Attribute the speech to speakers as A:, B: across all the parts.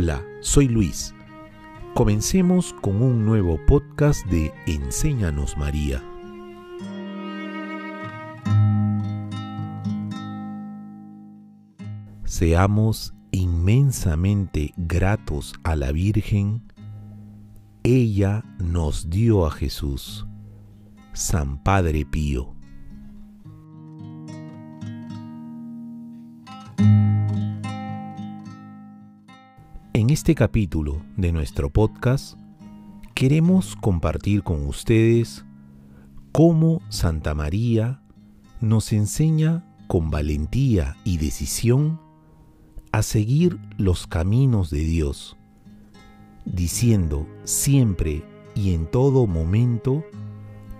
A: Hola, soy Luis. Comencemos con un nuevo podcast de Enséñanos María. Seamos inmensamente gratos a la Virgen. Ella nos dio a Jesús, San Padre Pío. En este capítulo de nuestro podcast queremos compartir con ustedes cómo Santa María nos enseña con valentía y decisión a seguir los caminos de Dios, diciendo siempre y en todo momento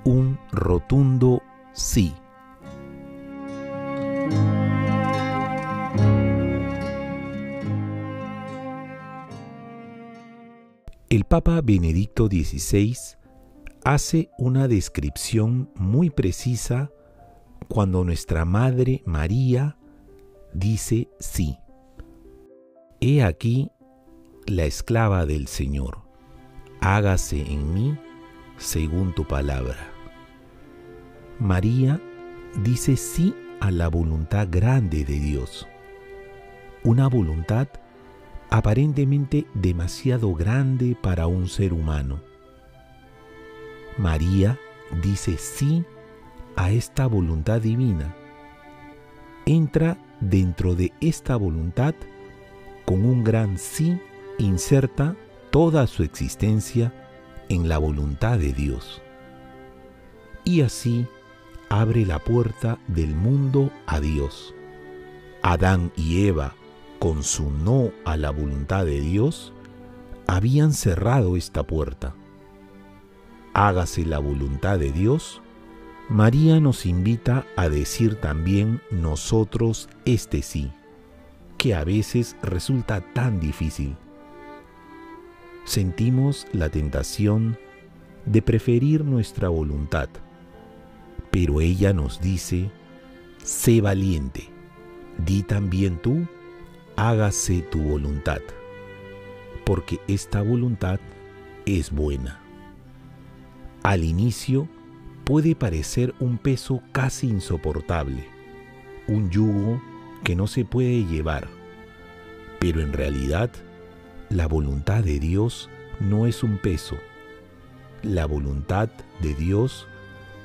A: un rotundo sí. El Papa Benedicto XVI hace una descripción muy precisa cuando nuestra Madre María dice sí. He aquí la esclava del Señor, hágase en mí según tu palabra. María dice sí a la voluntad grande de Dios, una voluntad aparentemente demasiado grande para un ser humano. María dice sí a esta voluntad divina. Entra dentro de esta voluntad con un gran sí, inserta toda su existencia en la voluntad de Dios. Y así abre la puerta del mundo a Dios. Adán y Eva con su no a la voluntad de Dios, habían cerrado esta puerta. Hágase la voluntad de Dios, María nos invita a decir también nosotros este sí, que a veces resulta tan difícil. Sentimos la tentación de preferir nuestra voluntad, pero ella nos dice, sé valiente, di también tú hágase tu voluntad, porque esta voluntad es buena. Al inicio puede parecer un peso casi insoportable, un yugo que no se puede llevar, pero en realidad la voluntad de Dios no es un peso. La voluntad de Dios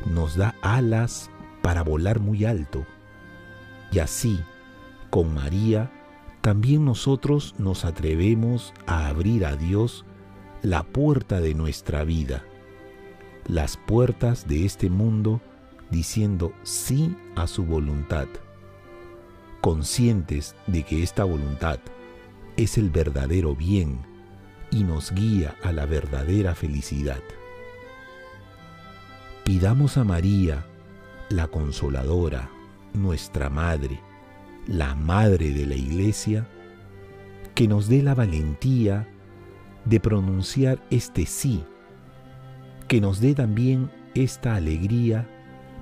A: nos da alas para volar muy alto. Y así, con María, también nosotros nos atrevemos a abrir a Dios la puerta de nuestra vida, las puertas de este mundo, diciendo sí a su voluntad, conscientes de que esta voluntad es el verdadero bien y nos guía a la verdadera felicidad. Pidamos a María, la consoladora, nuestra Madre, la Madre de la Iglesia, que nos dé la valentía de pronunciar este sí, que nos dé también esta alegría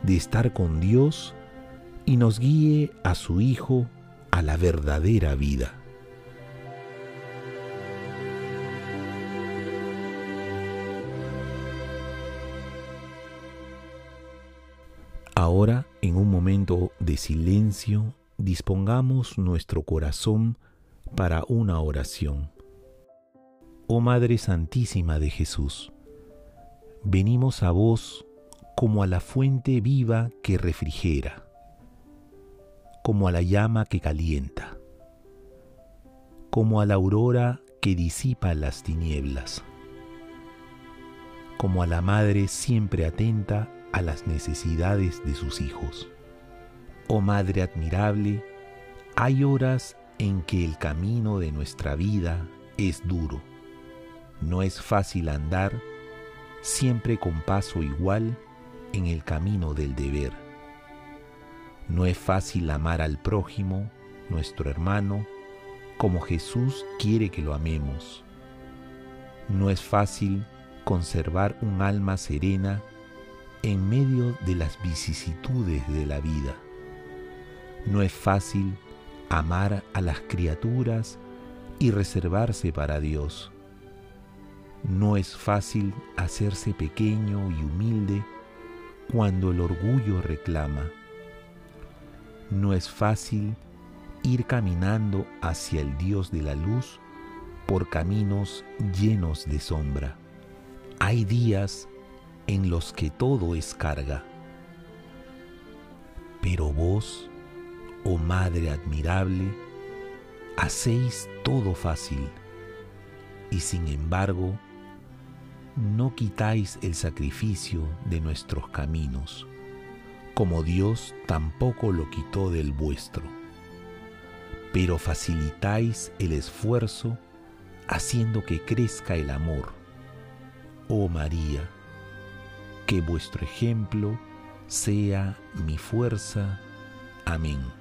A: de estar con Dios y nos guíe a su Hijo a la verdadera vida. Ahora, en un momento de silencio, dispongamos nuestro corazón para una oración. Oh Madre Santísima de Jesús, venimos a vos como a la fuente viva que refrigera, como a la llama que calienta, como a la aurora que disipa las tinieblas, como a la Madre siempre atenta a las necesidades de sus hijos. Oh Madre admirable, hay horas en que el camino de nuestra vida es duro. No es fácil andar siempre con paso igual en el camino del deber. No es fácil amar al prójimo, nuestro hermano, como Jesús quiere que lo amemos. No es fácil conservar un alma serena en medio de las vicisitudes de la vida. No es fácil amar a las criaturas y reservarse para Dios. No es fácil hacerse pequeño y humilde cuando el orgullo reclama. No es fácil ir caminando hacia el Dios de la luz por caminos llenos de sombra. Hay días en los que todo es carga. Pero vos, oh Madre admirable, hacéis todo fácil y sin embargo no quitáis el sacrificio de nuestros caminos, como Dios tampoco lo quitó del vuestro, pero facilitáis el esfuerzo haciendo que crezca el amor. Oh María, que vuestro ejemplo sea mi fuerza. Amén.